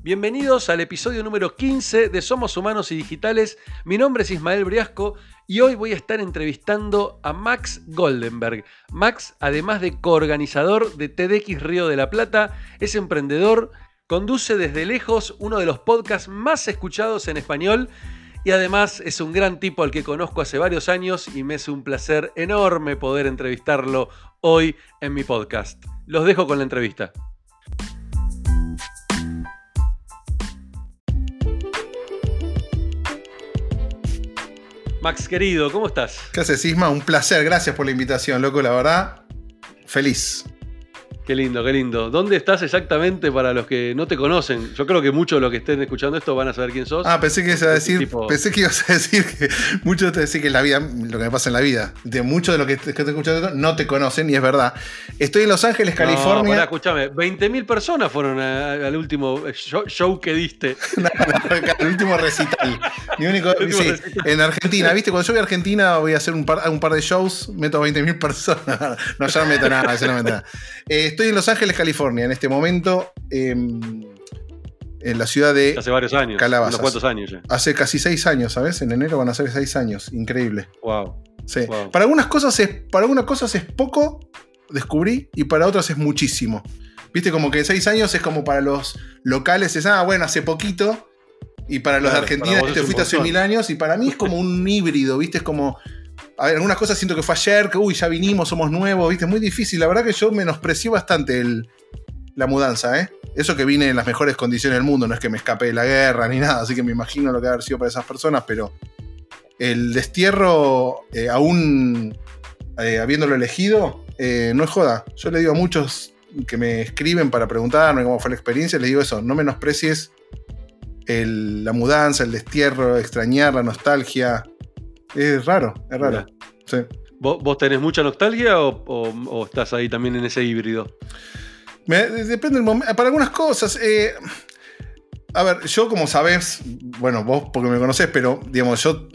Bienvenidos al episodio número 15 de Somos Humanos y Digitales. Mi nombre es Ismael Briasco y hoy voy a estar entrevistando a Max Goldenberg. Max, además de coorganizador de TEDx Río de la Plata, es emprendedor, conduce desde lejos uno de los podcasts más escuchados en español y además es un gran tipo al que conozco hace varios años y me es un placer enorme poder entrevistarlo hoy en mi podcast. Los dejo con la entrevista. Max, querido, ¿cómo estás? ¿Qué haces, Sisma? Un placer, gracias por la invitación, loco, la verdad. Feliz. Qué lindo, qué lindo. ¿Dónde estás exactamente para los que no te conocen? Yo creo que muchos de los que estén escuchando esto van a saber quién sos. Ah, pensé que ibas a decir, pensé que ibas a decir que muchos te decir que la vida, lo que me pasa en la vida, de muchos de los que, te escuchando no te conocen y es verdad. Estoy en Los Ángeles, California. No, escúchame, 20.000 personas fueron al último show, que diste. no, el último recital. Mi único, sí, en Argentina, ¿viste? Cuando yo voy a Argentina voy a hacer un par, un par de shows, meto 20.000 personas. no, ya no meto nada, ya no meto nada. Eh, estoy en Los Ángeles, California, en este momento. Em, en la ciudad de. Hace varios años. Calabazas. cuántos años ya? Hace casi seis años, ¿sabes? En enero van a ser seis años. Increíble. Wow. Sí. Para, algunas cosas es, para algunas cosas es poco, descubrí, y para otras es muchísimo. Viste, como que seis años es como para los locales, es, ah, bueno, hace poquito. Y para los de Argentina te fuiste hace mil años. Y para mí es como un híbrido, ¿viste? Es como a ver, algunas cosas siento que fue ayer, que uy, ya vinimos, somos nuevos, ¿viste? Es muy difícil. La verdad que yo menosprecié bastante la mudanza, ¿eh? Eso que vine en las mejores condiciones del mundo, no es que me escapé de la guerra ni nada, así que me imagino lo que haber sido para esas personas, pero el destierro, eh, aún eh, habiéndolo elegido, eh, no es joda. Yo le digo a muchos que me escriben para preguntarme cómo fue la experiencia, les digo eso, no menosprecies la mudanza, el destierro, extrañar, la nostalgia, es raro, es raro. ¿Vos, tenés mucha nostalgia o, estás ahí también en ese híbrido? depende del momento. Para algunas cosas. Eh, a ver, yo como sabes, bueno, vos porque me conocés, pero digamos, yo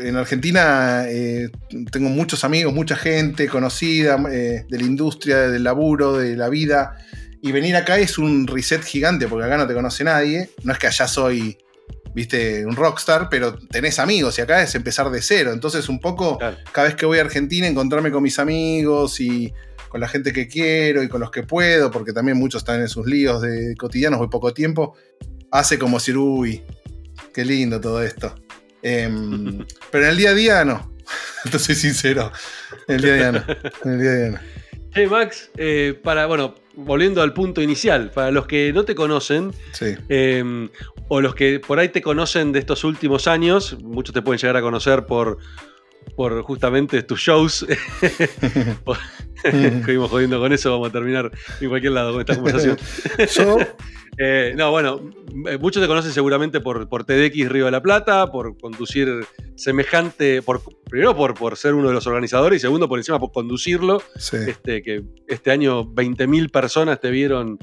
en Argentina eh, tengo muchos amigos, mucha gente conocida eh, de la industria, del laburo, de la vida. Y venir acá es un reset gigante, porque acá no te conoce nadie. No es que allá soy viste, un rockstar, pero tenés amigos y acá es empezar de cero. Entonces, un poco, cada vez que voy a Argentina, encontrarme con mis amigos y con la gente que quiero y con los que puedo, porque también muchos están en sus líos de cotidianos, voy poco tiempo, hace como decir, uy, qué lindo todo esto. Em, pero en el día a día no. Entonces soy sincero. En el día a día no. En el día a día no. Hey Max, eh, para, bueno, volviendo al punto inicial, para los que no te conocen, em, o los que por ahí te conocen de estos últimos años, muchos te pueden llegar a conocer por, por justamente tus shows. Seguimos jodiendo con eso, vamos a terminar en cualquier lado con esta conversación. Eh, no, bueno, eh, muchos te conocen seguramente por, por TDX Río de la Plata, por conducir semejante, por, primero por, por ser uno de los organizadores y segundo por encima por conducirlo. Este, que este año 20.000 personas te vieron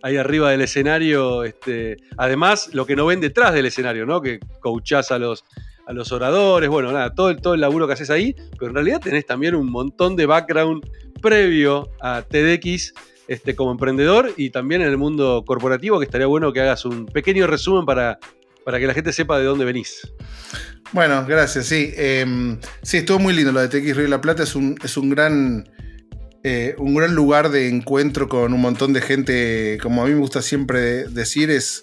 ahí arriba del escenario. Este, además, lo que no ven detrás del escenario, ¿no? Que coachás a los, a los oradores, bueno, nada, todo el, todo el laburo que haces ahí, pero en realidad tenés también un montón de background previo a TEDx este, como emprendedor y también en el mundo corporativo, que estaría bueno que hagas un pequeño resumen para, para que la gente sepa de dónde venís. Bueno, gracias, sí. Em, sí, estuvo muy lindo lo de TX Río de la Plata, es un, es un gran... Eh, un gran lugar de encuentro con un montón de gente, como a mí me gusta siempre decir, es,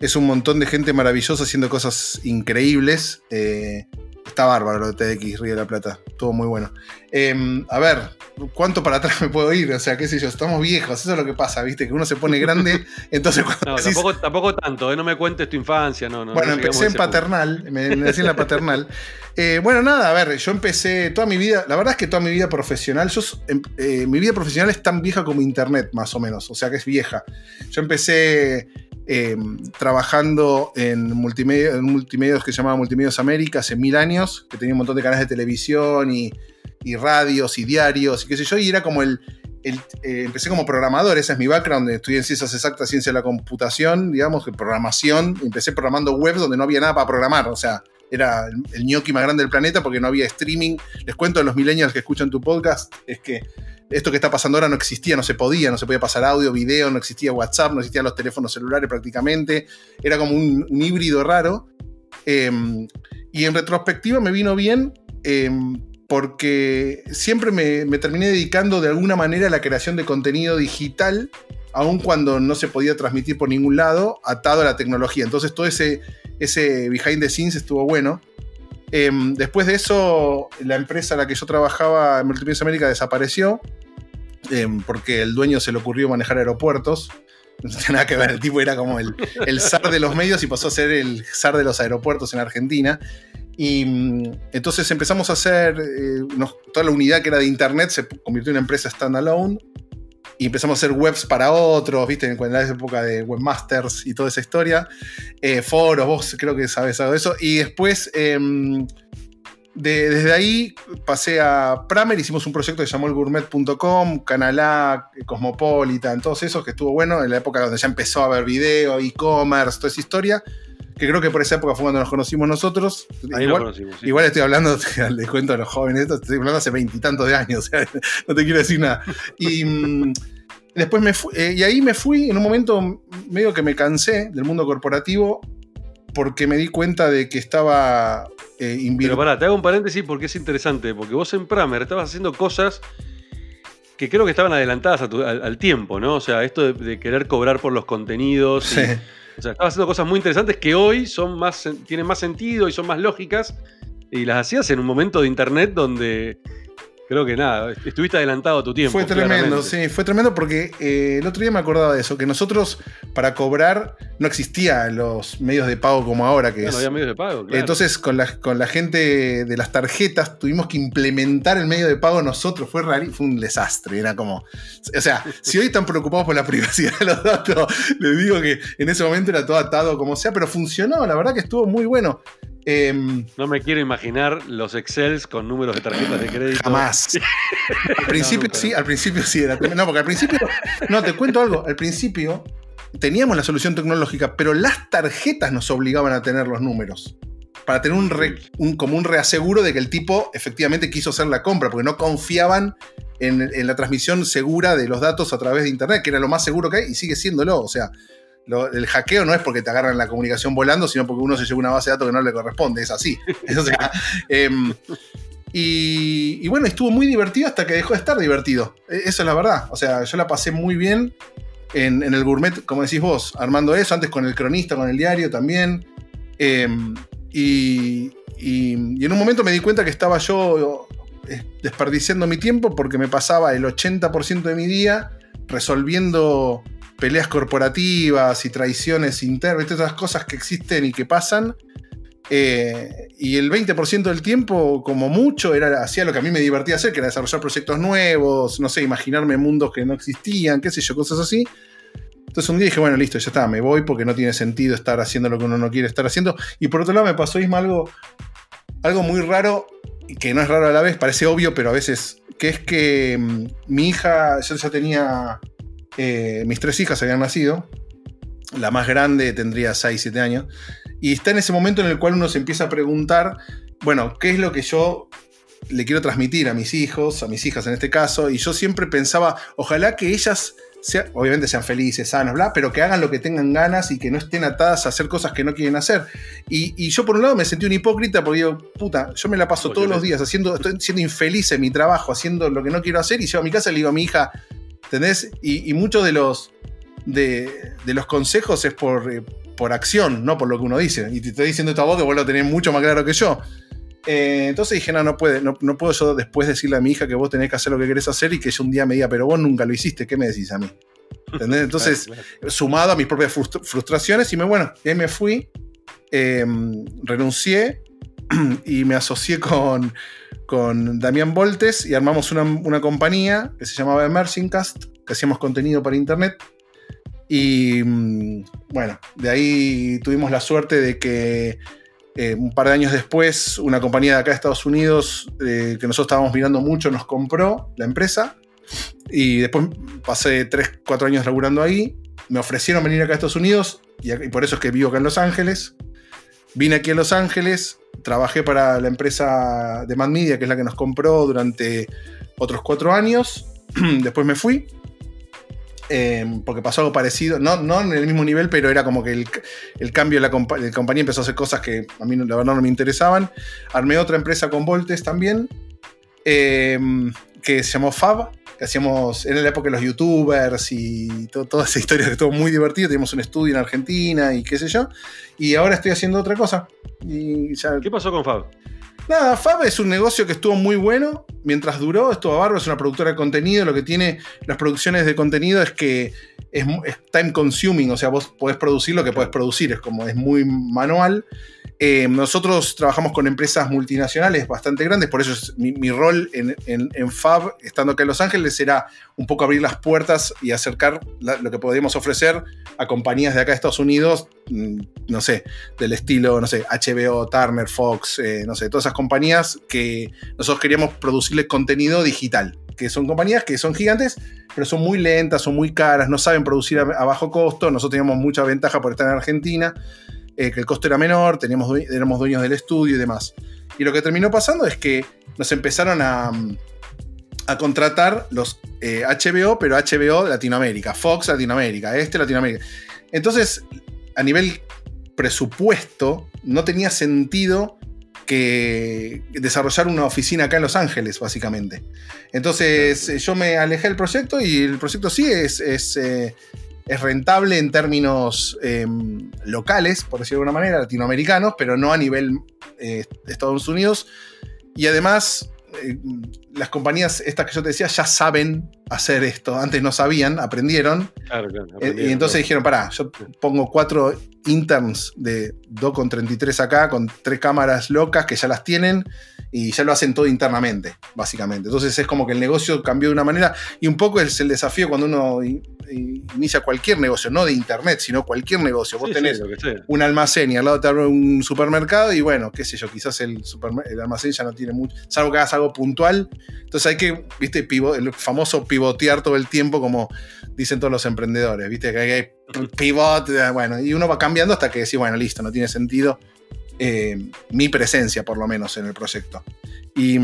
es un montón de gente maravillosa haciendo cosas increíbles. Eh, está bárbaro lo de TX Río de la Plata. Estuvo muy bueno. Em, a ver, ¿cuánto para atrás me puedo ir? O sea, qué sé yo, estamos viejos. Eso es lo que pasa, ¿viste? Que uno se pone grande. entonces No, tampoco, tanto, ¿eh? no me cuentes tu infancia. No, no, bueno, empecé en paternal. Me, nací en la paternal. Eh, bueno, nada, a ver, yo empecé toda mi vida. La verdad es que toda mi vida profesional. Yo, em, eh, mi vida profesional es tan vieja como Internet, más o menos. O sea, que es vieja. Yo empecé Em, trabajando en, multimedia, en multimedios que se llamaba Multimedios América hace mil años, que tenía un montón de canales de televisión y, radios y diarios y qué sé yo, y era como el, eh, empecé como programador, ese es mi background, estudié en ciencias exactas, ciencia de la computación, digamos, programación, empecé programando webs donde no había nada para programar, o sea, era el, gnocchi más grande del planeta porque no había streaming. Les cuento a los millennials que escuchan tu podcast, es que esto que está pasando ahora no existía, no se podía, no se podía pasar audio, video, no existía WhatsApp, no existían los teléfonos celulares prácticamente, era como un, híbrido raro. Em, y en retrospectiva me vino bien em, porque siempre me, me, terminé dedicando de alguna manera a la creación de contenido digital, aun cuando no se podía transmitir por ningún lado, atado a la tecnología. Entonces todo ese, ese behind the scenes estuvo bueno. Em, después de eso, la empresa a la que yo trabajaba en Multimedia América desapareció em, porque el dueño se le ocurrió manejar aeropuertos. No tenía nada que ver, el tipo era como el, el zar de los medios y pasó a ser el zar de los aeropuertos en Argentina. Y mm, entonces empezamos a hacer, eh, toda la unidad que era de Internet se convirtió en una empresa standalone y empezamos a hacer webs para otros, ¿viste? En la época de webmasters y toda esa historia. Eh, foros, vos creo que sabes algo de eso. Y después, em, desde ahí pasé a Pramer, hicimos un proyecto que se llamó el gourmet.com, Canalá, Cosmopolitan, todos esos que estuvo bueno en la época donde ya empezó a haber video, e-commerce, toda esa historia que creo que por esa época fue cuando nos conocimos nosotros. igual, igual estoy hablando, les cuento a los jóvenes, estoy hablando hace veintitantos de años, o sea, no te quiero decir nada. Y mm, después me fui, eh, y ahí me fui en un momento medio que me cansé del mundo corporativo porque me di cuenta de que estaba eh, Pero pará, te hago un paréntesis porque es interesante, porque vos en Pramer estabas haciendo cosas que creo que estaban adelantadas al, tiempo, ¿no? O sea, esto de, querer cobrar por los contenidos. Sí. O estaba haciendo cosas muy interesantes que hoy son más, tienen más sentido y son más lógicas. Y las hacías en un momento de internet donde creo que nada, estuviste adelantado a tu tiempo. Fue tremendo, sí, fue tremendo porque eh, el otro día me acordaba de eso, que nosotros para cobrar no existían los medios de pago como ahora. Que no, había medios de pago, claro. Entonces con la, con la gente de las tarjetas tuvimos que implementar el medio de pago nosotros, fue raro, fue un desastre, era como... O sea, si hoy están preocupados por la privacidad de los datos, les digo que en ese momento era todo atado como sea, pero funcionó, la verdad que estuvo muy bueno. Em, no me quiero imaginar los Excels con números de tarjetas de crédito. Jamás. al principio sí, al principio sí era. No, porque al principio. No, te cuento algo. Al principio teníamos la solución tecnológica, pero las tarjetas nos obligaban a tener los números. Para tener un, un como un reaseguro de que el tipo efectivamente quiso hacer la compra, porque no confiaban en, en la transmisión segura de los datos a través de Internet, que era lo más seguro que hay y sigue siéndolo. O sea, el hackeo no es porque te agarran la comunicación volando, sino porque uno se lleva una base de datos que no le corresponde, es así. Em, y, bueno, estuvo muy divertido hasta que dejó de estar divertido. E, eso es la verdad. O sea, yo la pasé muy bien en, el gourmet, como decís vos, armando eso, antes con el cronista, con el diario también. Em, y, y, en un momento me di cuenta que estaba yo eh, desperdiciando mi tiempo porque me pasaba el 80% de mi día resolviendo peleas corporativas y traiciones internas, todas esas cosas que existen y que pasan. Eh, y el 20% del tiempo, como mucho, era hacía lo que a mí me divertía hacer, que era desarrollar proyectos nuevos, no sé, imaginarme mundos que no existían, qué sé yo, cosas así. Entonces un día dije, bueno, listo, ya está, me voy porque no tiene sentido estar haciendo lo que uno no quiere estar haciendo. Y por otro lado me pasó, Isma, algo, algo muy raro, que no es raro a la vez, parece obvio, pero a veces, que es que mm, mi hija, yo ya tenía eh, mis tres hijas habían nacido. La más grande tendría 6, 7 años. Y está en ese momento en el cual uno se empieza a preguntar, bueno, ¿qué es lo que yo le quiero transmitir a mis hijos, a mis hijas en este caso? Y yo siempre pensaba, ojalá que ellas obviamente sean felices, sanas, bla, pero que hagan lo que tengan ganas y que no estén atadas a hacer cosas que no quieren hacer. Y, yo por un lado me sentí un hipócrita porque digo, puta, yo me la paso todos los días haciendo, estoy siendo infeliz en mi trabajo, haciendo lo que no quiero hacer y llego a mi casa y le digo a mi hija, ¿Entendés? Y, muchos de los, de, los consejos es por, eh, por acción, no por lo que uno dice. Y te estoy diciendo esto a vos que vos lo tenés mucho más claro que yo. Eh, entonces dije, no, no, puede, no, puedo yo después decirle a mi hija que vos tenés que hacer lo que querés hacer y que ella un día me diga, pero vos nunca lo hiciste, ¿qué me decís a mí? ¿Entendés? Entonces, sumado a mis propias frustraciones, y me, bueno, y ahí me fui, em, renuncié y me asocié con, con Damián Voltes y armamos una, compañía que se llamaba Cast, que hacíamos contenido para internet. Y mm, bueno, de ahí tuvimos la suerte de que eh, un par de años después, una compañía de acá de Estados Unidos, eh, que nosotros estábamos mirando mucho, nos compró la empresa. Y después pasé 3, 4 años laburando ahí. Me ofrecieron venir acá a Estados Unidos y, y por eso es que vivo acá en Los Ángeles. Vine aquí a Los Ángeles, trabajé para la empresa de Mad Media, que es la que nos compró durante otros cuatro años. después me fui. porque pasó algo parecido, no, no en el mismo nivel, pero era como que el, cambio de la, compañía empezó a hacer cosas que a mí la verdad no me interesaban. Armé otra empresa con Voltes también, que se llamó Fab, que hacíamos, en la época de los youtubers y toda esa historia que estuvo muy divertido, teníamos un estudio en Argentina y qué sé yo, y ahora estoy haciendo otra cosa. Y ¿Qué pasó con Fab? Nada, Fab es un negocio que estuvo muy bueno mientras duró, estuvo barro, es una productora de contenido, lo que tiene las producciones de contenido es que es, es time consuming, o sea, vos podés producir lo que podés producir, es como es muy manual. Eh, nosotros trabajamos con empresas multinacionales bastante grandes, por eso es mi, rol en, Fab, estando acá en Los Ángeles, era un poco abrir las puertas y acercar lo que podíamos ofrecer a compañías de acá de Estados Unidos, mm, no sé, del estilo, no sé, HBO, Turner, Fox, eh, no sé, todas esas compañías que nosotros queríamos producirles contenido digital, que son compañías que son gigantes, pero son muy lentas, son muy caras, no saben producir a bajo costo, nosotros teníamos mucha ventaja por estar en Argentina. Eh, que el costo era menor, teníamos, éramos dueños del estudio y demás. Y lo que terminó pasando es que nos empezaron a, a contratar los HBO, eh, pero HBO Latinoamérica, Fox Latinoamérica, este Latinoamérica. Entonces, a nivel presupuesto, no tenía sentido que desarrollar una oficina acá en Los Ángeles, básicamente. Entonces, yo me alejé del proyecto y el proyecto sí es, es eh, es rentable en términos em, locales, por decirlo de alguna manera, latinoamericanos, pero no a nivel eh, de Estados Unidos. Y además, eh, las compañías estas que yo te decía ya saben hacer esto. Antes no sabían, aprendieron. Eh, y entonces dijeron, pará, yo pongo cuatro interns de 2,33 acá con tres cámaras locas que ya las tienen y ya lo hacen todo internamente, básicamente. Entonces es como que el negocio cambió de una manera y un poco es el desafío cuando uno inicia cualquier negocio, no de internet, sino cualquier negocio. Vos tenés un almacén y al lado te abre un supermercado y bueno, qué sé yo, quizás el, el almacén ya no tiene mucho, salvo que hagas algo puntual. Entonces hay que, viste, el famoso pivotear todo el tiempo como dicen todos los emprendedores, viste, que hay pivot, bueno, y uno va cambiando hasta que decís, bueno, listo, no tiene sentido eh, mi presencia, por lo menos, en el proyecto. Y,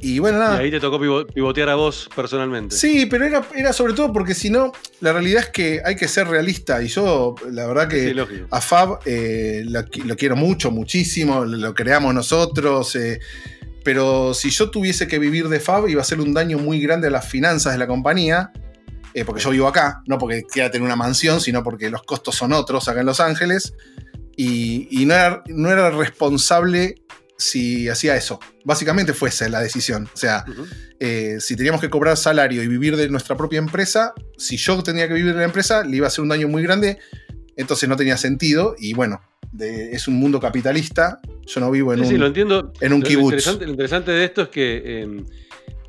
y bueno, nada. Y ahí te tocó pivotear a vos personalmente. Sí, pero era, era sobre todo porque si no, la realidad es que hay que ser realista. Y yo, la verdad que a Fab eh, lo, quiero mucho, muchísimo, lo creamos nosotros. Eh, pero si yo tuviese que vivir de Fab, iba a ser un daño muy grande a las finanzas de la compañía. porque yo vivo acá, no porque quiera tener una mansión, sino porque los costos son otros acá en Los Ángeles y, no, era, no, era, responsable si hacía eso. Básicamente fue esa la decisión. O sea, eh, si teníamos que cobrar salario y vivir de nuestra propia empresa, si yo tenía que vivir de la empresa, le iba a hacer un daño muy grande, entonces no tenía sentido. Y bueno, es un mundo capitalista. Yo no vivo en un, sí, lo entiendo. En un lo, Interesante, lo interesante de esto es que em,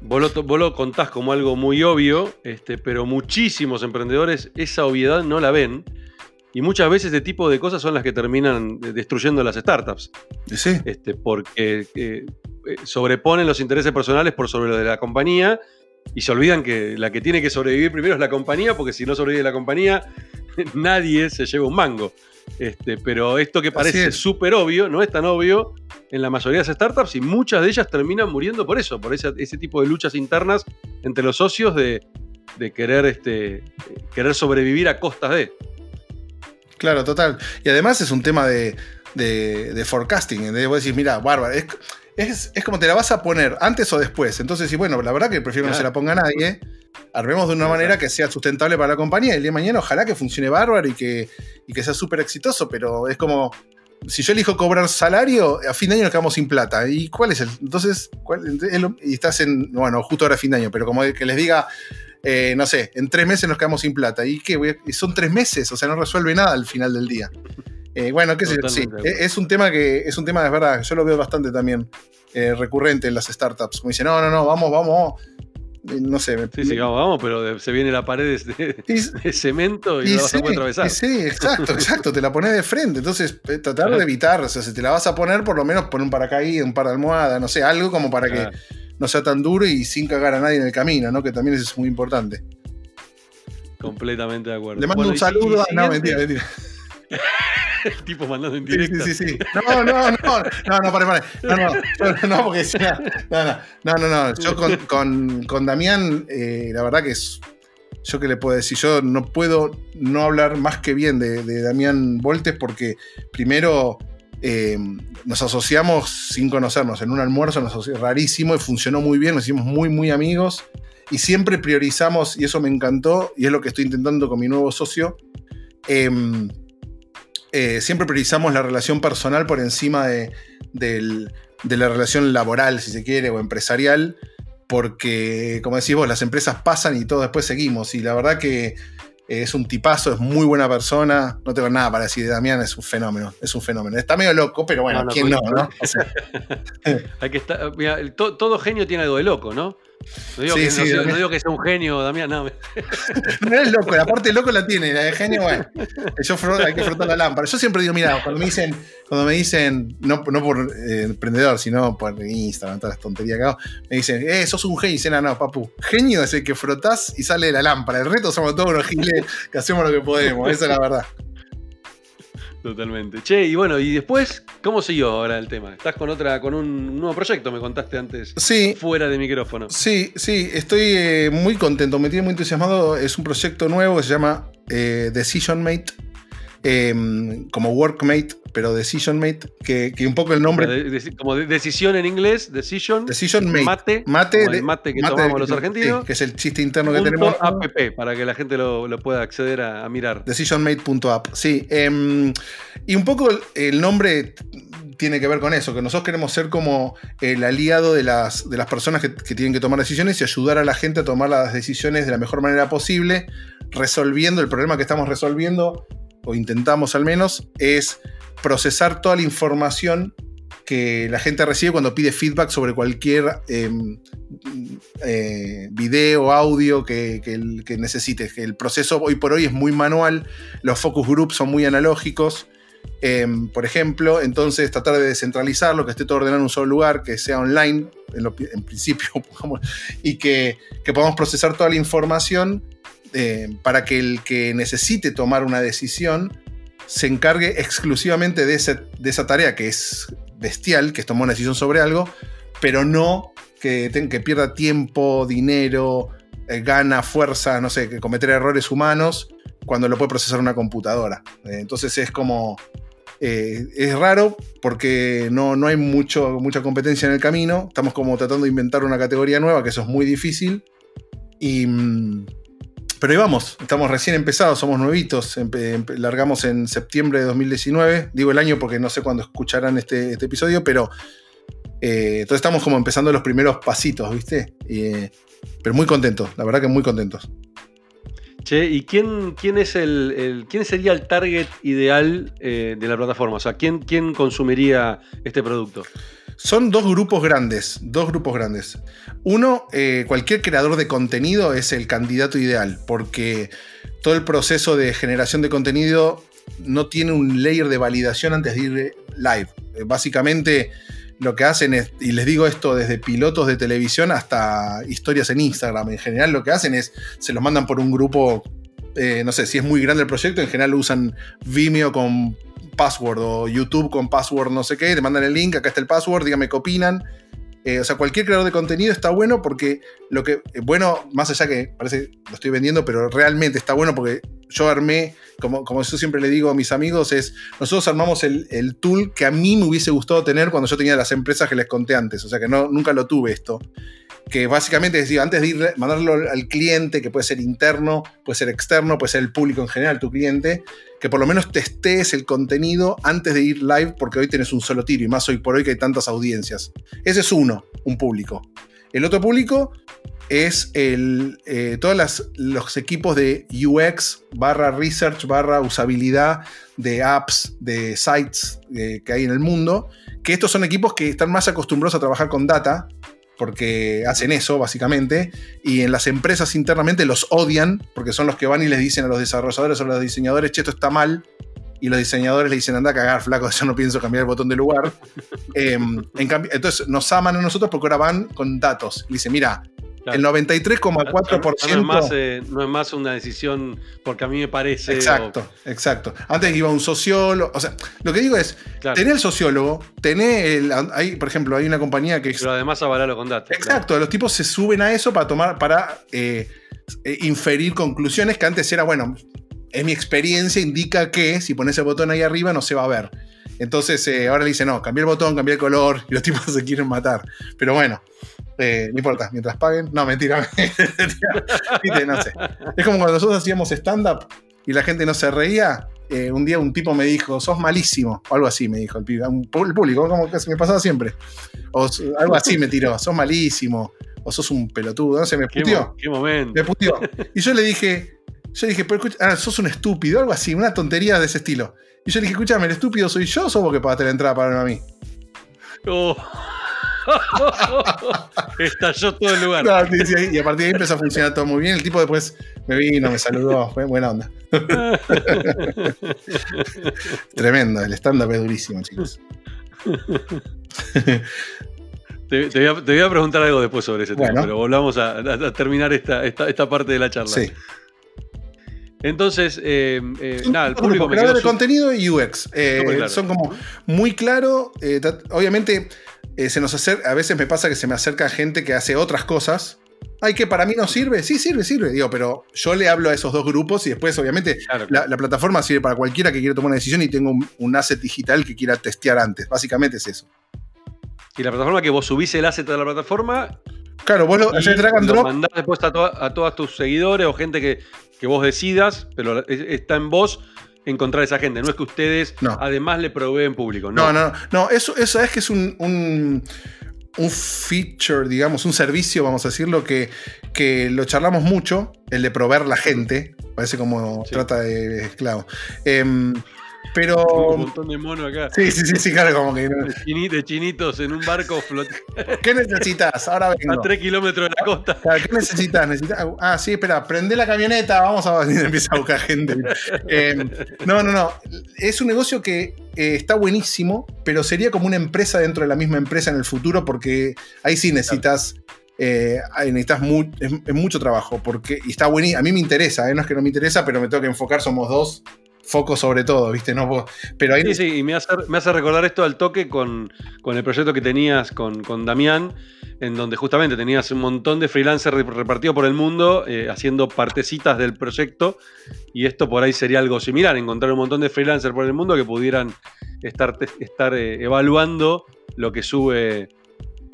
vos, lo, contás como algo muy obvio, este, pero muchísimos emprendedores esa obviedad no la ven y muchas veces este tipo de cosas son las que terminan destruyendo las startups. Sí. Este, porque eh, eh, sobreponen los intereses personales por sobre lo de la compañía y se olvidan que la que tiene que sobrevivir primero es la compañía, porque si no sobrevive la compañía, nadie se lleva un mango. Este, pero esto que parece súper obvio, no es tan obvio en la mayoría de las startups y muchas de ellas terminan muriendo por eso, por ese, tipo de luchas internas entre los socios de, querer, este, querer sobrevivir a costas de. Claro, total. Y además es un tema de, de, forecasting. De vos decís, mira, bárbaro, es, como te la vas a poner antes o después. Entonces, sí, bueno, la verdad que prefiero que no se la ponga nadie. Armemos de una manera que sea sustentable para la compañía. El día de mañana, ojalá que funcione bárbaro y que, que sea súper exitoso, pero es como. Si yo elijo cobrar salario, a fin de año nos quedamos sin plata. ¿Y cuál es el? Entonces, y estás en. Bueno, justo ahora a fin de año, pero como que les diga, eh, no sé, en tres meses nos quedamos sin plata. ¿Y qué? Son tres meses, o sea, no resuelve nada al final del día. Eh, bueno, qué sé yo, sí, e, es un tema que, es un tema de verdad, yo lo veo bastante también eh, recurrente en las startups. Como dicen, no, no, no, vamos, vamos, no sé. sí, sí, vamos, vamos, pero se viene la pared de, cemento y, la vas a poder atravesar. sí, exacto, exacto, te la pones de frente. Entonces, tratar de evitar, o sea, si te la vas a poner, por lo menos pon un paracaídas, un par de almohadas, no sé, algo como para que no sea tan duro y sin cagar a nadie en el camino, ¿no? Que también es muy importante. Completamente de acuerdo. Le mando un saludo. no, mentira, mentira. El tipo mandando en directo. Sí, sí, sí. No, no, no. No, no, pare, pare. No, no. No, porque decía. No, no. No, no, no. Yo con, con, con Damián, eh, la verdad que es. Yo qué le puedo decir, yo no puedo no hablar más que bien de, de Damián Voltes porque primero eh, nos asociamos sin conocernos. En un almuerzo nos asociamos rarísimo y funcionó muy bien, nos hicimos muy, muy amigos. Y siempre priorizamos, y eso me encantó, y es lo que estoy intentando con mi nuevo socio. Em, eh, siempre priorizamos la relación personal por encima de, de la relación laboral, si se quiere, o empresarial, porque, como decís vos, las empresas pasan y todo después seguimos. Y la verdad que es un tipazo, es muy buena persona. No tengo nada para decir de Damián, es un fenómeno. Es un fenómeno. Está medio loco, pero bueno, ¿quién no? no? Hay que estar, todo genio tiene algo de loco, ¿no? No digo, que, no, que, sea un genio, Damián, no. no es loco, la parte loco la tiene, la de genio, bueno. Yo hay que frotar la lámpara. Yo siempre digo, mira, cuando me dicen, cuando me dicen, no, no por eh, emprendedor, sino por Instagram, todas las tonterías que hago, me dicen, eh, sos un genio. Y dicen, no, no, papu, genio es el que frotás y sale de la lámpara. El reto somos todos los giles que hacemos lo que podemos, esa es la verdad. Totalmente. Che, y bueno, y después, ¿cómo siguió ahora el tema? Estás con otra, con un nuevo proyecto, me contaste antes. Sí. Fuera de micrófono. Sí, sí, estoy eh, muy contento, me tiene muy entusiasmado. Es un proyecto nuevo que se llama eh, Decision Mate. Em, como Workmate, pero Decision Mate, que, un poco el nombre. como decisión en inglés, Decision. Decision Mate. Mate. Mate, el mate que tomamos los argentinos. que es el chiste interno que tenemos. app, para que la gente lo, pueda acceder a, mirar. Decisionmate.app, sí. Em, y un poco el, nombre tiene que ver con eso, que nosotros queremos ser como el aliado de las, de las personas que, que, tienen que tomar decisiones y ayudar a la gente a tomar las decisiones de la mejor manera posible, resolviendo el problema que estamos resolviendo o intentamos al menos, es procesar toda la información que la gente recibe cuando pide feedback sobre cualquier em, eh, video, audio que, que, necesite. El proceso hoy por hoy es muy manual, los focus groups son muy analógicos. Em, por ejemplo, entonces tratar de descentralizarlo, que esté todo ordenado en un solo lugar, que sea online, en, principio, y que, que podamos procesar toda la información eh, para que el que necesite tomar una decisión se encargue exclusivamente de, esa tarea que es bestial, que es tomar una decisión sobre algo, pero no que, pierda tiempo, dinero, eh, gana, fuerza, no sé, que cometer errores humanos cuando lo puede procesar una computadora. Eh, entonces es como... es raro porque no, no hay mucho, mucha competencia en el camino. Estamos como tratando de inventar una categoría nueva, que eso es muy difícil. Y, mm, pero ahí vamos, estamos recién empezados, somos nuevitos, largamos en septiembre de 2019, digo el año porque no sé cuándo escucharán este, este episodio, pero eh, entonces estamos como empezando los primeros pasitos, ¿viste? pero muy contentos, la verdad que muy contentos. Che, ¿y quién, quién es el, quién sería el target ideal eh, de la plataforma? O sea, ¿quién, quién consumiría este producto? Son dos grupos grandes, dos grupos grandes. Uno, eh, cualquier creador de contenido es el candidato ideal, porque todo el proceso de generación de contenido no tiene un layer de validación antes de ir live. Eh, básicamente lo que hacen es, y les digo esto desde pilotos de televisión hasta historias en Instagram, en general lo que hacen es, se los mandan por un grupo, eh, no sé, si es muy grande el proyecto, en general usan Vimeo con password o YouTube con password no sé qué, te mandan el link, acá está el password, dígame qué opinan. Eh, o sea, cualquier creador de contenido está bueno porque lo que, eh, bueno, más allá que parece lo estoy vendiendo, pero realmente está bueno porque yo armé, como, como yo siempre le digo a mis amigos, es, nosotros armamos el, el, tool que a mí me hubiese gustado tener cuando yo tenía las empresas que les conté antes, o sea que no, nunca lo tuve esto que básicamente es, antes de ir, mandarlo al cliente, que puede ser interno, puede ser externo, puede ser el público en general, tu cliente, que por lo menos testees el contenido antes de ir live, porque hoy tienes un solo tiro, y más hoy por hoy que hay tantas audiencias. Ese es uno, un público. El otro público es el, eh, todos los equipos de UX barra research barra usabilidad de apps, de sites eh, que hay en el mundo, que estos son equipos que están más acostumbrados a trabajar con data, porque hacen eso básicamente, y en las empresas internamente los odian, porque son los que van y les dicen a los desarrolladores o a los diseñadores, che, esto está mal, y los diseñadores le dicen, anda a cagar, flaco, yo no pienso cambiar el botón de lugar. Em, en entonces nos aman a nosotros porque ahora van con datos. Y dicen, mira, el 93,4%. No, es más, eh, no es más una decisión porque a mí me parece. Exacto, exacto. Antes iba un sociólogo. O sea, lo que digo es: tener el sociólogo, tener el. Hay, por ejemplo, hay una compañía que. Pero además avalarlo con datos. Exacto, los tipos se suben a eso para tomar. para eh, eh, inferir conclusiones que antes era, bueno, en mi experiencia indica que si pones el botón ahí arriba no se va a ver. Entonces ahora le dice, no, cambié el botón, cambié el color y los tipos se quieren matar. Pero bueno, eh, no importa, mientras paguen. No, mentira. no sé. Es como cuando nosotros hacíamos stand-up y la gente no se reía. Eh, un día un tipo me dijo, sos malísimo, o algo así me dijo el, el público, como que se me pasaba siempre. O algo así me tiró, sos malísimo, o sos un pelotudo, no sé, me puteó. ¿Qué, momento? Me puteó. Y yo le dije, yo dije, pero escucha, ah, sos un estúpido, algo así, una tontería de ese estilo. Y yo le dije, escúchame, el estúpido soy yo, o sos vos que pagaste la entrada para verme a mí. Oh. Estalló todo el lugar. y a partir de ahí empezó a funcionar todo muy bien. El tipo después me vino, me saludó, fue buena onda. Tremendo, el stand-up es durísimo, chicos. Te, voy a, preguntar algo después sobre ese tema, pero volvamos a, terminar esta, esta, parte de la charla. Sí. Entonces, eh, eh, nada, el público me de contenido y UX. Eh, son como muy claro. obviamente, eh, se nos acerca, a veces me pasa que se me acerca gente que hace otras cosas. Ay, que para mí no sirve. Sí, sirve, sirve. Digo, pero yo le hablo a esos dos grupos y después, obviamente, La, plataforma sirve para cualquiera que quiera tomar una decisión y tenga un, asset digital que quiera testear antes. Básicamente es eso. Y la plataforma que vos subís el asset de la plataforma. Claro, vos lo, haces drag and drop. mandás después a, a todos tus seguidores o gente que, que vos decidas, pero está en vos encontrar a esa gente. No es que ustedes además le proveen público. No, no, no. no eso, eso es que es un, un, feature, digamos, un servicio, vamos a decirlo, que, que lo charlamos mucho, el de proveer la gente. Parece como trata de esclavo. Em, pero. Un montón de monos acá. Sí, sí, sí, sí, claro, como que. De, chinitos en un barco flotando. ¿Qué necesitas? Ahora vengo. A tres kilómetros de la costa. ¿Qué necesitas? Ah, sí, espera, prende la camioneta, vamos a. Empieza a buscar gente. Em, no, no, no. Es un negocio que eh, está buenísimo, pero sería como una empresa dentro de la misma empresa en el futuro, porque ahí sí necesitas. Eh, necesitas es, mucho trabajo porque y está buenísimo. A mí me interesa, ¿eh? no es que no me interesa, pero me tengo que enfocar. Somos dos foco sobre todo, ¿viste? No, pero ahí... Sí, sí, y me hace, me hace recordar esto al toque con, el proyecto que tenías con, Damián, en donde justamente tenías un montón de freelancers repartidos por el mundo eh, haciendo partecitas del proyecto, y esto por ahí sería algo similar, encontrar un montón de freelancers por el mundo que pudieran estar, estar eh, evaluando lo que sube.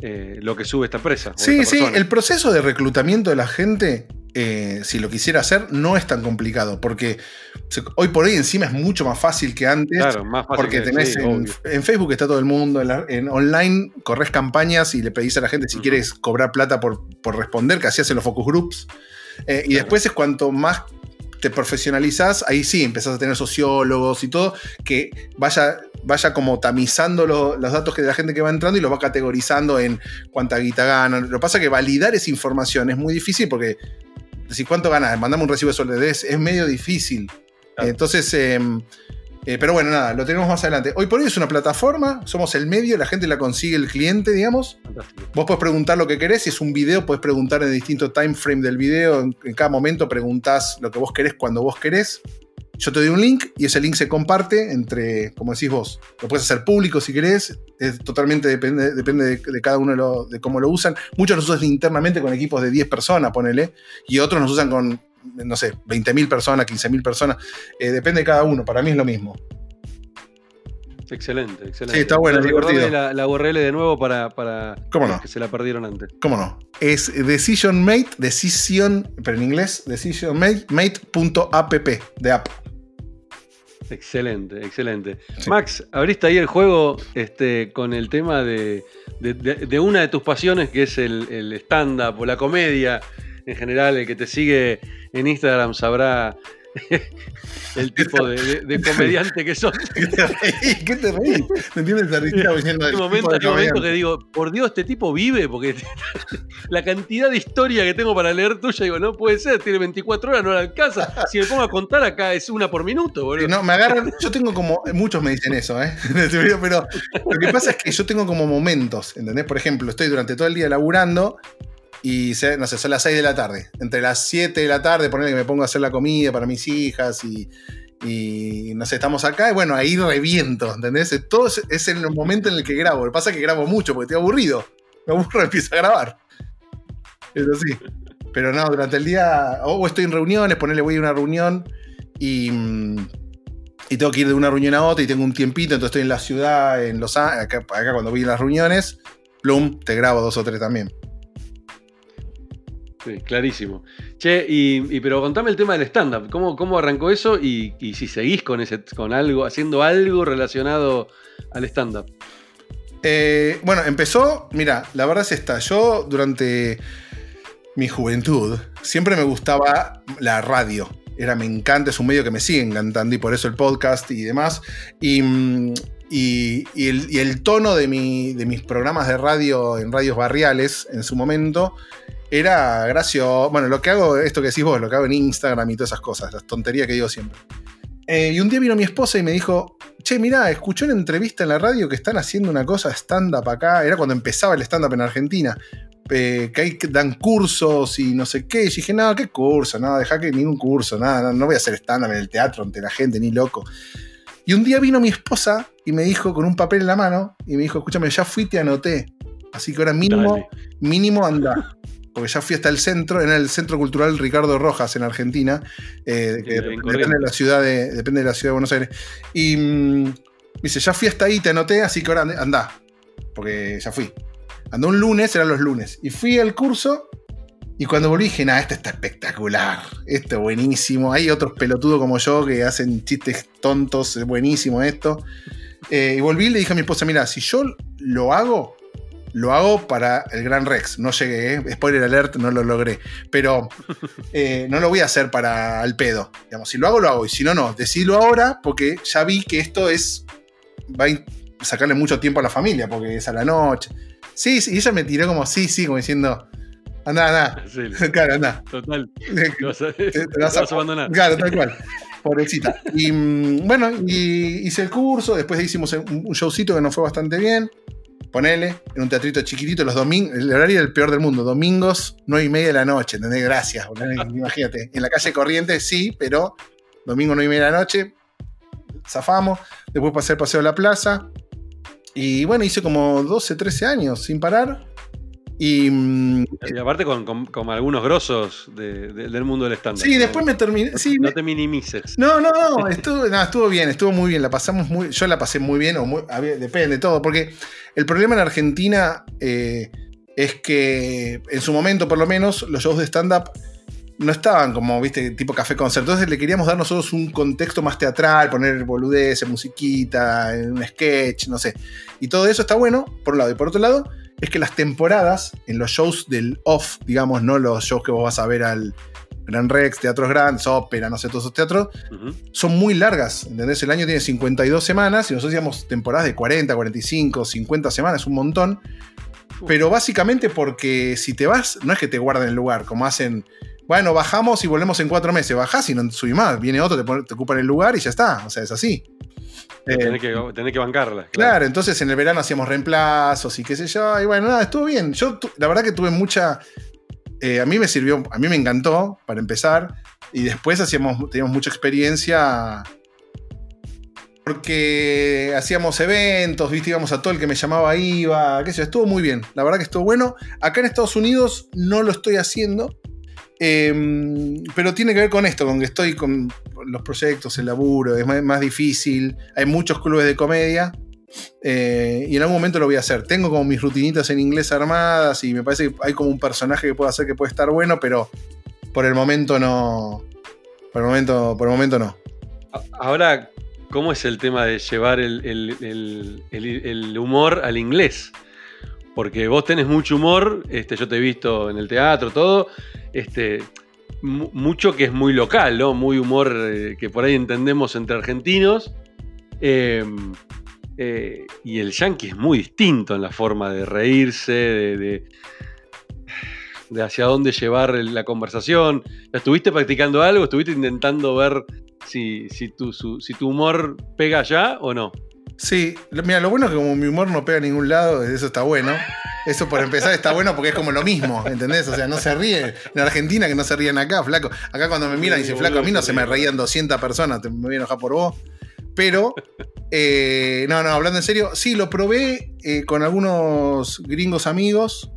Eh, lo que sube esta empresa. Sí, sí, el proceso de reclutamiento de la gente eh, si lo quisiera hacer, no es tan complicado, porque hoy por hoy encima es mucho más fácil que antes, porque tenés en, Facebook está todo el mundo, en, online corres campañas y le pedís a la gente si quieres cobrar plata por, responder, que hacías en los focus groups, eh, y después es cuanto más te profesionalizás, ahí sí empezás a tener sociólogos y todo, que vaya, vaya como tamizando los datos de la gente que va entrando y los va categorizando en cuánta guita gana. Lo que pasa es que validar esa información es muy difícil porque decir cuánto ganas, mandame un recibo de sueldo, es, medio difícil. Entonces, em, eh, pero bueno, nada, lo tenemos más adelante. Hoy por hoy es una plataforma, somos el medio, la gente la consigue el cliente, digamos. Vos podés preguntar lo que querés, si es un video, podés preguntar en distinto time frame del video, en, en cada momento preguntás lo que vos querés cuando vos querés. Yo te doy un link y ese link se comparte entre, como decís vos, lo puedes hacer público si querés, totalmente depende, depende de, cada uno de, cómo lo usan. Muchos nos usan internamente con equipos de 10 personas, ponele, y otros nos usan con, no sé, 20.000 personas, 15.000 personas. Eh, depende de cada uno, para mí es lo mismo. Excelente, excelente. Sí, está bueno, divertido. La, la, URL de nuevo para, para ¿Cómo no? que se la perdieron antes. ¿Cómo no? Es Decision Mate, Decision, pero en inglés, Decision Mate.app, de app. Excelente, excelente. Max, abriste ahí el juego este, con el tema de, una de tus pasiones, que es el, el stand-up o la comedia en general. El que te sigue en Instagram sabrá el tipo de, comediante que sos. ¿Qué te reí? ¿Qué te? ¿Me entiendes? Hay momento, hay momento que digo, por Dios, este tipo vive, porque la cantidad de historia que tengo para leer tuya, digo, no puede ser, tiene 24 horas, no la alcanza. Si me pongo a contar acá es una por minuto, boludo. No, me agarran, yo tengo como, muchos me dicen eso, ¿eh? Pero lo que pasa es que yo tengo como momentos, ¿entendés? Por ejemplo, estoy durante todo el día laburando y no sé, son las 6 de la tarde. Entre las 7 de la tarde, ponerle que me pongo a hacer la comida para mis hijas y, y no sé, estamos acá y bueno, ahí reviento, ¿entendés? Todo es, es el momento en el que grabo. Lo que pasa es que grabo mucho porque estoy aburrido. Me aburro y empiezo a grabar. Eso sí. Pero no, durante el día, o estoy en reuniones, ponerle voy a una reunión y, y tengo que ir de una reunión a otra y tengo un tiempito, entonces estoy en la ciudad, en Los Ángeles, acá, acá cuando voy a las reuniones, plum, te grabo dos o tres también. Sí, clarísimo. Che, y, pero contame el tema del stand-up. ¿Cómo, ¿Cómo, arrancó eso? Y, si seguís con ese, con algo, haciendo algo relacionado al stand-up. Eh, bueno, empezó, mira, la verdad es esta. Yo durante mi juventud siempre me gustaba la radio. Era, me encanta, es un medio que me sigue encantando y por eso el podcast y demás. Y, mm, el, tono de, de mis programas de radio en radios barriales en su momento era gracioso. Bueno, lo que hago, esto que decís vos, lo que hago en Instagram y todas esas cosas, las tonterías que digo siempre. Eh, y un día vino mi esposa y me dijo, che, mirá, escuché una entrevista en la radio que están haciendo una cosa stand-up acá. Era cuando empezaba el stand-up en Argentina. Eh, que ahí dan cursos y no sé qué. Y dije, no, ¿qué curso? No, deja que ningún curso, nada, no, voy a hacer stand-up en el teatro ante la gente, ni loco. Y un día vino mi esposa y me dijo, con un papel en la mano, y me dijo, escúchame, ya fui, te anoté. Así que ahora mínimo, mínimo anda porque ya fui hasta el centro, en el Centro Cultural Ricardo Rojas en Argentina, eh, depende, de la ciudad de, depende de la ciudad de Buenos Aires. Y mm, me dice, ya fui hasta ahí, te anoté, así que ahora anda, porque ya fui. Andó un lunes, eran los lunes, y fui al curso. Y cuando volví dije, nada, esto está espectacular, esto es buenísimo. Hay otros pelotudos como yo que hacen chistes tontos, es buenísimo esto. Eh, y volví y le dije a mi esposa, mira, si yo lo hago, lo hago para el Gran Rex. No llegué, ¿eh? spoiler alert, no lo logré. Pero eh, no lo voy a hacer para el pedo. Digamos, si lo hago, lo hago. Y si no, no. Decidlo ahora porque ya vi que esto es. Va a sacarle mucho tiempo a la familia porque es a la noche. Sí, sí y ella me tiró como sí, sí, como diciendo. Anda, anda. claro, anda. Total. Te vas a, abandonar. Claro, tal cual. Pobrecita. Y mm, bueno, y hice el curso. Después hicimos un showcito que nos fue bastante bien ponele, en un teatrito chiquitito, los domingos, el horario era el peor del mundo, domingos, nueve y media de la noche, ¿entendés? Gracias, imagínate. En la calle Corriente sí, pero domingo nueve y media de la noche, zafamos, después pasé el paseo a la plaza, y bueno, hice como 12, 13 años sin parar, Mm, y, aparte con, algunos grosos del mundo del stand Sí, después me terminé. no, te minimices. No, no, no estuvo, estuvo bien, estuvo muy bien. La pasamos muy. Yo la pasé muy bien, o depende de todo. Porque el problema en Argentina eh, es que en su momento, por lo menos, los shows de stand-up no estaban como, viste, tipo café concierto. Entonces le queríamos dar nosotros un contexto más teatral, poner boludeces, musiquita, un sketch, no sé. Y todo eso está bueno, por un lado. Y por otro lado es que las temporadas en los shows del off, digamos, no los shows que vos vas a ver al Gran Rex, teatros grandes, ópera, no sé, todos esos teatros, son muy largas, ¿entendés? El año tiene 52 semanas y nosotros hacíamos temporadas de 40, 45, 50 semanas, un montón. Pero básicamente porque si te vas, no es que te guarden el lugar, como hacen, bueno, bajamos y volvemos en cuatro meses, bajás y no subís más, viene otro, te, te ocupan el lugar y ya está, o sea, es así. Eh, tenés, que, que bancarla. Claro. entonces en el verano hacíamos reemplazos y qué sé yo. Y bueno, nada, estuvo bien. Yo la verdad que tuve mucha. Eh, a mí me sirvió, a mí me encantó para empezar. Y después hacíamos, teníamos mucha experiencia. Porque hacíamos eventos, viste, íbamos a todo el que me llamaba iba, qué sé yo, estuvo muy bien. La verdad que estuvo bueno. Acá en Estados Unidos no lo estoy haciendo. Em, pero tiene que ver con esto, con que estoy con los proyectos, el laburo, es más, difícil. Hay muchos clubes de comedia. Eh, y en algún momento lo voy a hacer. Tengo como mis rutinitas en inglés armadas y me parece que hay como un personaje que puedo hacer que puede estar bueno, pero por el momento no. Por el momento, por el momento no. Ahora, ¿cómo es el tema de llevar el humor al inglés? Porque vos tenés mucho humor, este, yo te he visto en el teatro, todo, este, mucho que es muy local, ¿no? Muy humor eh, que por ahí entendemos entre argentinos. Em, eh, y el yankee es muy distinto en la forma de reírse, de, de, hacia dónde llevar la conversación. ¿Estuviste practicando algo? ¿Estuviste intentando ver si, si, tu, si tu humor pega allá o no? Sí, mira, lo bueno es que como mi humor no pega a ningún lado, eso está bueno. Eso por empezar está bueno porque es como lo mismo, ¿entendés? O sea, no se ríe en Argentina que no se ríen acá, flaco. Acá cuando me miran y dicen, flaco, a mí no se me reían 200 personas, me voy a enojar por vos. Pero, eh, no, no, hablando en serio, sí, lo probé eh, con algunos gringos amigos.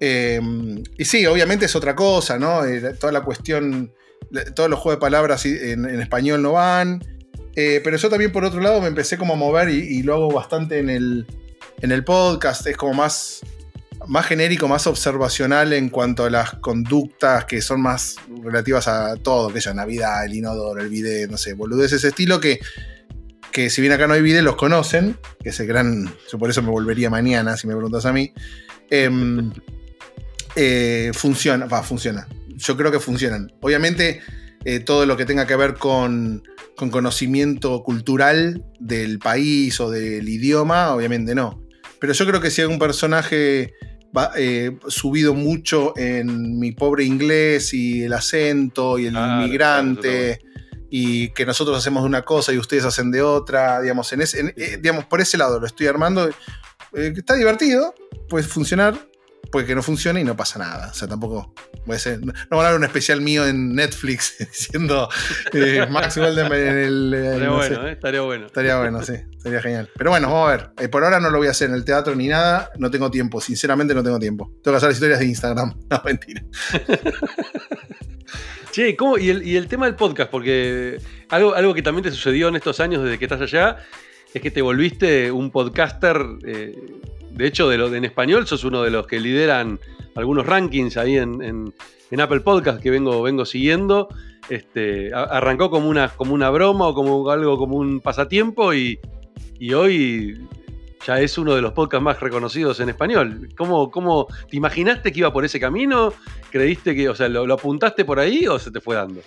Eh, y sí, obviamente es otra cosa, ¿no? toda la cuestión, todos los juegos de palabras en, español no van. Pero yo también, por otro lado, me empecé como a mover y, lo hago bastante en el, en el podcast. Es como más, más genérico, más observacional en cuanto a las conductas que son más relativas a todo, que sea Navidad, el inodoro, el video, no sé, boludeces ese estilo que que si bien acá no hay video, los conocen, que ese gran, yo por eso me volvería mañana, si me preguntas a mí, em, eh, funciona, va, funciona. Yo creo que funcionan. Obviamente, eh, todo lo que tenga que ver con, con, conocimiento cultural del país o del idioma, obviamente no. Pero yo creo que si hay un personaje va, eh, subido mucho en mi pobre inglés y el acento y el inmigrante y que nosotros hacemos de una cosa y ustedes hacen de otra, digamos, en ese, eh, digamos por ese lado lo estoy armando. Está divertido, puede funcionar, puede que no funcione y no pasa nada. O sea, tampoco puede ser. No, van a dar un especial mío en Netflix diciendo eh, Max en el. estaría bueno, estaría bueno. Estaría bueno, sí, estaría genial. Pero bueno, vamos a ver. por ahora no lo voy a hacer en el teatro ni nada, no tengo tiempo, sinceramente no tengo tiempo. Tengo que hacer las historias de Instagram. No, mentira. Che, ¿cómo? Y, el, tema del podcast, porque algo, algo que también te sucedió en estos años desde que estás allá, es que te volviste un podcaster, eh, de hecho, de en español sos uno de los que lideran algunos rankings ahí en, Apple Podcast que vengo, vengo siguiendo. Este, arrancó como una, como una broma o como algo como un pasatiempo y, y hoy ya es uno de los podcasts más reconocidos en español. ¿Cómo, cómo te imaginaste que iba por ese camino? ¿Creíste que, o sea, lo, apuntaste por ahí o se te fue dando?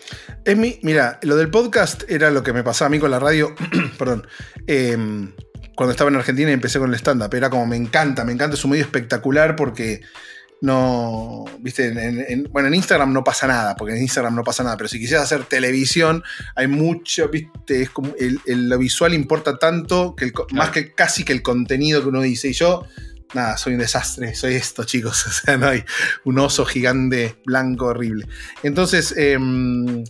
Es mi, mira, lo del podcast era lo que me pasaba a mí con la radio, perdón, em, cuando estaba en Argentina y empecé con el stand-up. Era como, me encanta, me encanta, es un medio espectacular porque no, viste, en, bueno, en Instagram no pasa nada, porque en Instagram no pasa nada, pero si quisieras hacer televisión, hay mucho, viste, es como el, lo visual importa tanto, que más que casi que el contenido que uno dice. Y yo, nada, soy un desastre, soy esto, chicos, o sea, no hay un oso gigante blanco horrible. Entonces, em,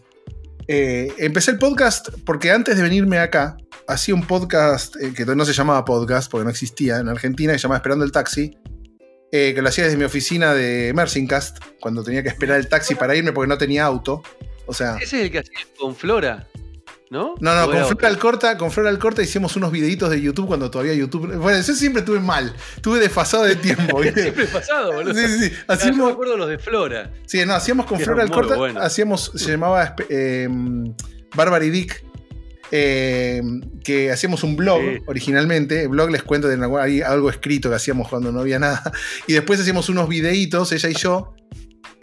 eh, empecé el podcast porque antes de venirme acá, hacía un podcast eh, que no se llamaba podcast, porque no existía en Argentina, que se llamaba Esperando el Taxi, eh, que lo hacía desde mi oficina de Mersincast, cuando tenía que esperar el taxi para irme porque no tenía auto. O sea. Ese es el que hacía con Flora. ¿No? No, no, con Flora, Alcorta, con Flora Alcorta hicimos unos videitos de YouTube cuando todavía YouTube. Bueno, yo siempre estuve mal, estuve desfasado de tiempo. siempre desfasado, boludo. Sí, sí, sí. Hacíamos, no, me acuerdo los de Flora. Sí, no, hacíamos con Flora Alcorta, hacíamos, se llamaba eh, Barbary Dick, eh, que hacíamos un blog originalmente. El blog les cuento de algo escrito que hacíamos cuando no había nada. Y después hacíamos unos videitos, ella y yo,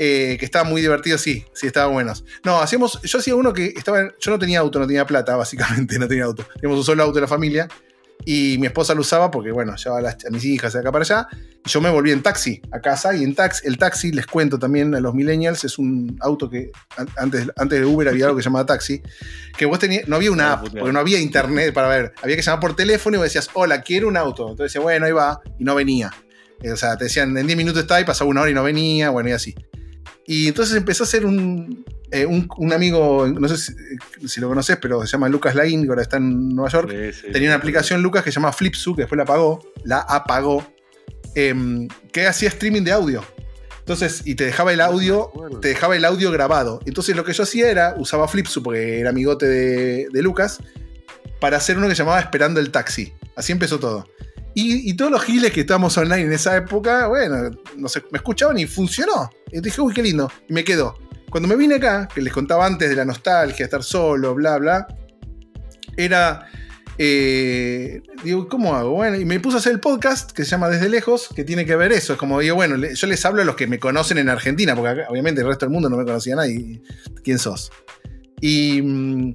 eh, que estaban muy divertidos, sí, sí, estaban buenos. No, hacíamos, yo hacía uno que estaba, yo no tenía auto, no tenía plata, básicamente, no tenía auto. Teníamos un solo auto de la familia y mi esposa lo usaba porque, bueno, llevaba a, mis hijas de acá para allá. Y yo me volví en taxi a casa. Y en taxi, el taxi, les cuento también a los millennials, es un auto que antes, antes de Uber había algo que se llamaba taxi. Que vos tenías, no había una app, porque no había internet para ver. Había que llamar por teléfono y vos decías, hola, quiero un auto. Entonces decía, bueno, ahí va. Y no venía. O sea, te decían, en 10 minutos está y pasaba una hora y no venía. Bueno, y así. Y entonces empezó a ser un, eh, un, amigo, no sé si, lo conoces, pero se llama Lucas Lain, que ahora está en Nueva York. tenía una aplicación, Lucas, que se llama Flipsu, que después la apagó, la apagó, em, que hacía streaming de audio. Entonces, y te dejaba el audio, te dejaba el audio grabado. Entonces lo que yo hacía era, usaba Flipsu, porque era amigote de, de Lucas, para hacer uno que llamaba Esperando el Taxi. Así empezó todo. Y, todos los giles que estábamos online en esa época, bueno, no sé, me escuchaban y funcionó. Y dije, uy, qué lindo. Y me quedó. Cuando me vine acá, que les contaba antes de la nostalgia, estar solo, bla, bla, era. Eh, digo, ¿cómo hago? Bueno, y me puse a hacer el podcast que se llama Desde Lejos, que tiene que ver eso. Es como digo, bueno, yo les hablo a los que me conocen en Argentina, porque obviamente el resto del mundo no me conocía nadie. ¿Quién sos? Y, mm,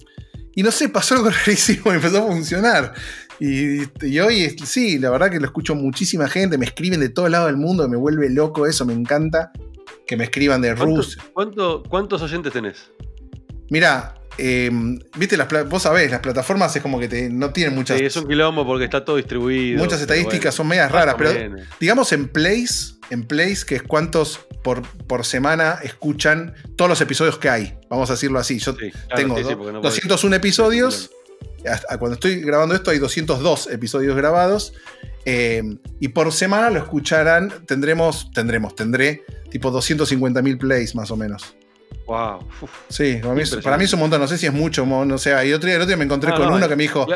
y no sé, pasó algo rarísimo y empezó a funcionar. Y, hoy sí, la verdad que lo escucho muchísima gente, me escriben de todo lado del mundo, me vuelve loco eso, me encanta que me escriban de Rusia. ¿Cuántos oyentes tenés? Mira, em, viste, las, vos sabés, las plataformas es como que te, no tienen muchas. Sí, es un quilombo porque está todo distribuido. Muchas estadísticas son medias raras, pero digamos en Place, en Place, que es cuantos por, por semana escuchan todos los episodios que hay. Vamos a decirlo así. Yo tengo 201 episodios. Cuando estoy grabando esto hay 202 episodios grabados. Em, y por semana lo escucharán, tendremos, tendremos, tendré tipo 250.000 plays más o menos. Wow. Sí, para mí, es un montón, no sé si es mucho, no sé. Y otro día, otro día me encontré con uno que me dijo,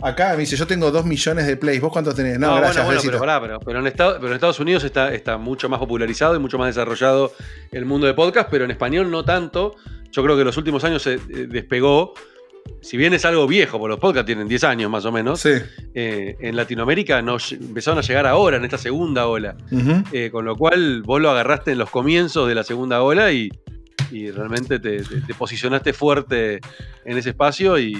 acá me dice, yo tengo 2 millones de plays, ¿vos cuántos tenés? No, gracias. Bueno, pero, pero, en Estados, Unidos está, está mucho más popularizado y mucho más desarrollado el mundo de podcast, pero en español no tanto. Yo creo que en los últimos años se eh, despegó si bien es algo viejo, porque los podcasts tienen 10 años más o menos, eh, en Latinoamérica nos empezaron a llegar ahora, en esta segunda ola. Eh, con lo cual vos lo agarraste en los comienzos de la segunda ola y, realmente te, posicionaste fuerte en ese espacio y,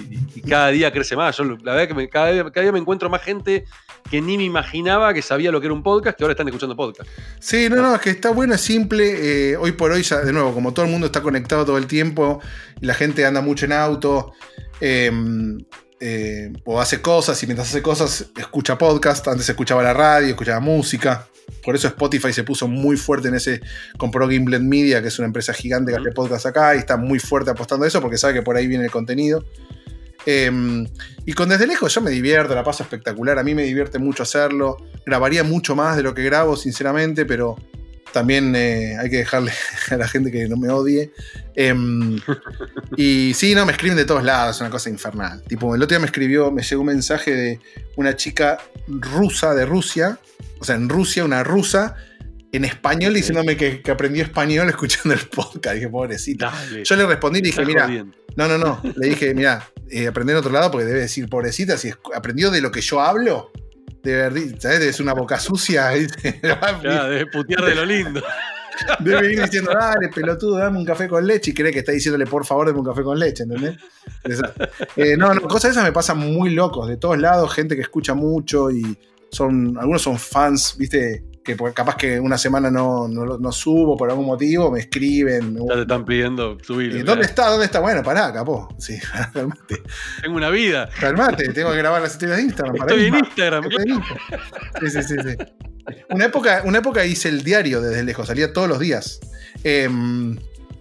cada día crece más. Yo la verdad que cada, día, me encuentro más gente que ni me imaginaba que sabía lo que era un podcast, que ahora están escuchando podcast. Sí, no, no, es que está bueno, es simple. Eh, hoy por hoy, de nuevo, como todo el mundo está conectado todo el tiempo y la gente anda mucho en auto, Em, eh, o hace cosas y mientras hace cosas escucha podcast. Antes escuchaba la radio, escuchaba música. Por eso Spotify se puso muy fuerte en ese. Compró Gimblet Media, que es una empresa gigante que hace podcast acá, y está muy fuerte apostando a eso porque sabe que por ahí viene el contenido. Em, y con Desde Lejos yo me divierto, la paso espectacular. A mí me divierte mucho hacerlo. Grabaría mucho más de lo que grabo, sinceramente, pero también eh, hay que dejarle a la gente que no me odie. Em, y sí, no, me escriben de todos lados, es una cosa infernal. Tipo, el otro día me escribió, me llegó un mensaje de una chica rusa de Rusia, o sea, en Rusia, una rusa, en español, diciéndome que, aprendió español escuchando el podcast. Dije, pobrecita. Yo le respondí y dije, mira, no, no, no. Le dije, mira, eh, aprendí en otro lado porque debe decir pobrecita, si aprendió de lo que yo hablo de ¿sabes? Es una boca sucia. debe putear de lo lindo. Debe ir diciendo, dale, pelotudo, dame un café con leche. Y cree que está diciéndole, por favor, dame un café con leche, ¿entendés? Eh, no, no, cosas esas me pasan muy locos. De todos lados, gente que escucha mucho y son, algunos son fans, ¿viste? que capaz que una semana no, no, subo por algún motivo, me escriben. Ya te están pidiendo subir. ¿Dónde está? ¿Dónde está? Bueno, pará, capó. Sí, calmate. Tengo una vida. Calmate, tengo que grabar las historias de Instagram. Estoy en Instagram. Sí, sí, sí, sí. Una época, una época hice el diario desde lejos, salía todos los días. Eh,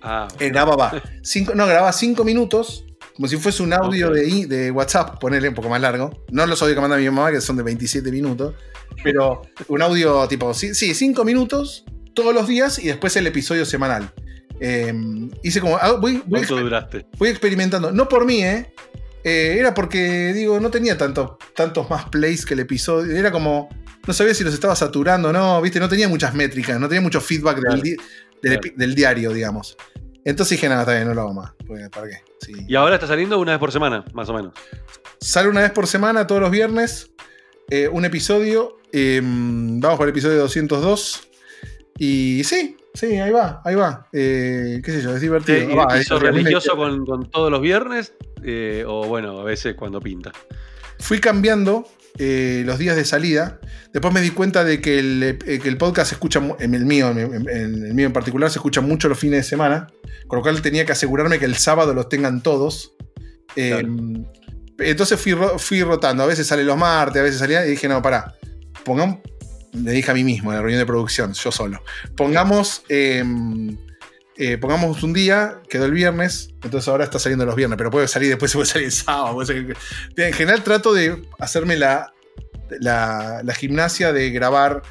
ah, grababa cinco, no, grababa cinco minutos como si fuese un audio de, de, WhatsApp, ponerle un poco más largo. No los audios que manda mi mamá, que son de 27 minutos. Pero un audio tipo, sí, cinco minutos todos los días y después el episodio semanal. Em, hice como. Ah, voy, ¿Cuánto duraste? Voy experimentando. No por mí, ¿eh? ¿eh? era porque, digo, no tenía tanto, tantos más plays que el episodio. Era como. No sabía si los estaba saturando o no, ¿viste? No tenía muchas métricas, no tenía mucho feedback del, diario, digamos. Entonces dije, nada, está bien, no lo hago más. ¿Para qué? Y ahora está saliendo una vez por semana, más o menos. Sale una vez por semana, todos los viernes. Eh, un episodio. Em, vamos por el episodio 202. Y sí, sí, ahí va, ahí va. Eh, ¿Qué sé yo? Es divertido. religioso con, todos los viernes? Eh, o bueno, a veces cuando pinta. Fui cambiando los días de salida. Después me di cuenta de que el, podcast se escucha, en el mío, en, el mío en particular, se escucha mucho los fines de semana. Con lo cual tenía que asegurarme que el sábado los tengan todos. Em, entonces fui, fui rotando. A veces sale los martes, a veces salía y dije, no, pará. Pongamos. Le dije a mí mismo en la reunión de producción, yo solo. Pongamos. Em, eh, pongamos un día, quedó el viernes, entonces ahora está saliendo los viernes, pero puede salir después, puede salir el sábado. En general trato de hacerme la, la, la, gimnasia de grabar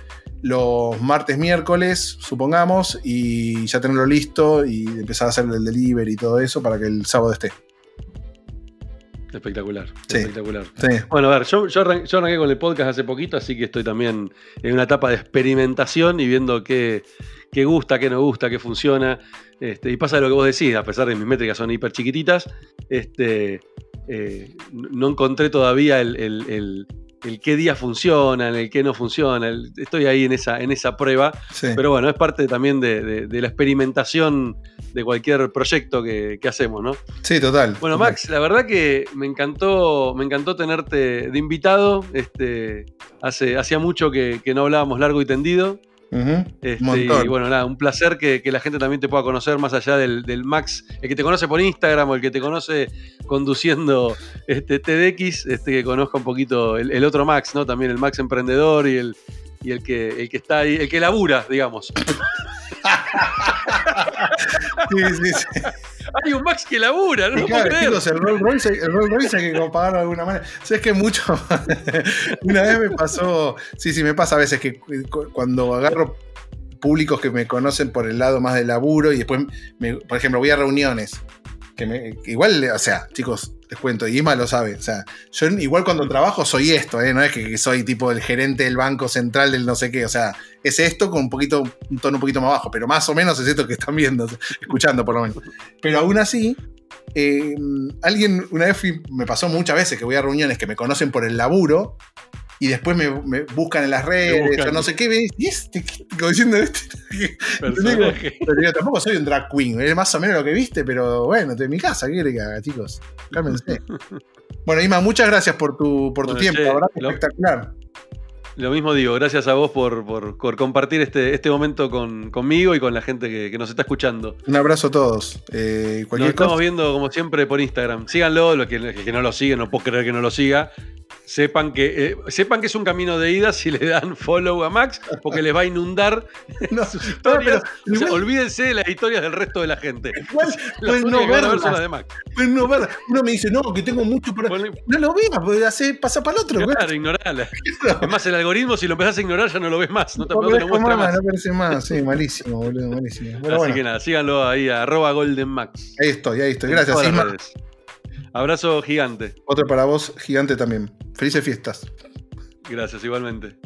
los martes, miércoles, supongamos, y ya tenerlo listo y empezar a hacer el delivery y todo eso para que el sábado esté. Espectacular, espectacular. Bueno, a ver, yo, arranqué, con el podcast hace poquito, así que estoy también en una etapa de experimentación y viendo qué, gusta, qué no gusta, qué funciona. Este, y pasa lo que vos decís, a pesar de que mis métricas son hiper chiquititas, este, eh, no encontré todavía el, el qué día funciona, el qué no funciona. estoy ahí en esa, en esa prueba. Pero bueno, es parte también de, la experimentación de cualquier proyecto que, hacemos, ¿no? Sí, total. Bueno, Max, la verdad que me encantó, me encantó tenerte de invitado. Este, hace, hacía mucho que, no hablábamos largo y tendido. Este, y bueno, nada, un placer que, la gente también te pueda conocer más allá del, Max, el que te conoce por Instagram o el que te conoce conduciendo este TDX, este que conozca un poquito el, otro Max, ¿no? También el Max emprendedor y el, y el que, el que está ahí, el que labura, digamos. sí, sí, sí. Hay un Max que labura, ¿no? Claro, chicos, el Rolls Royce, el Rolls Royce hay que pagarlo de alguna manera. ¿Sabes que mucho? Una vez me pasó, sí, sí, me pasa a veces que cuando agarro públicos que me conocen por el lado más del laburo y después, por ejemplo, voy a reuniones. Que, igual, o sea, chicos, les cuento, y Isma lo sabe. O sea, yo igual cuando trabajo soy esto, ¿eh? no es que, soy tipo el gerente del banco central del no sé qué. O sea, es esto con un poquito, un tono un poquito más bajo, pero más o menos es esto que están viendo, escuchando por lo menos. Pero aún así, eh, alguien una vez me pasó muchas veces que voy a reuniones que me conocen por el laburo y después me, buscan en las redes, o no sé qué, y este, como diciendo este. pero tampoco soy un drag queen, es más o menos lo que viste, pero bueno, estoy en mi casa, ¿qué que haga, chicos? Cálmense. bueno, Ima, muchas gracias por tu, por tu tiempo, la verdad, espectacular. Lo mismo digo, gracias a vos por, compartir este, este momento conmigo y con la gente que, nos está escuchando. Un abrazo a todos. Eh, nos estamos viendo como siempre por Instagram. Síganlo, los que, que no lo siguen, no puedo creer que no lo siga sepan que, eh, sepan que es un camino de ida si le dan follow a Max, porque les va a inundar sus historias. olvídense de las historias del resto de la gente. Igual, pues no ver son las de Max. Pues no ver. Uno me dice, no, que tengo mucho para. no lo veas, pasa para el otro. Claro, ignorala. Es más, el algoritmo, si lo empezás a ignorar, ya no lo ves más. No te, no lo muestra más, No aparece más, sí, malísimo, boludo, malísimo. Así que nada, síganlo ahí, arroba goldenmax. Ahí estoy, ahí estoy. Gracias, Isma. Abrazo gigante. Otro para vos, gigante también. Felices fiestas. Gracias, igualmente.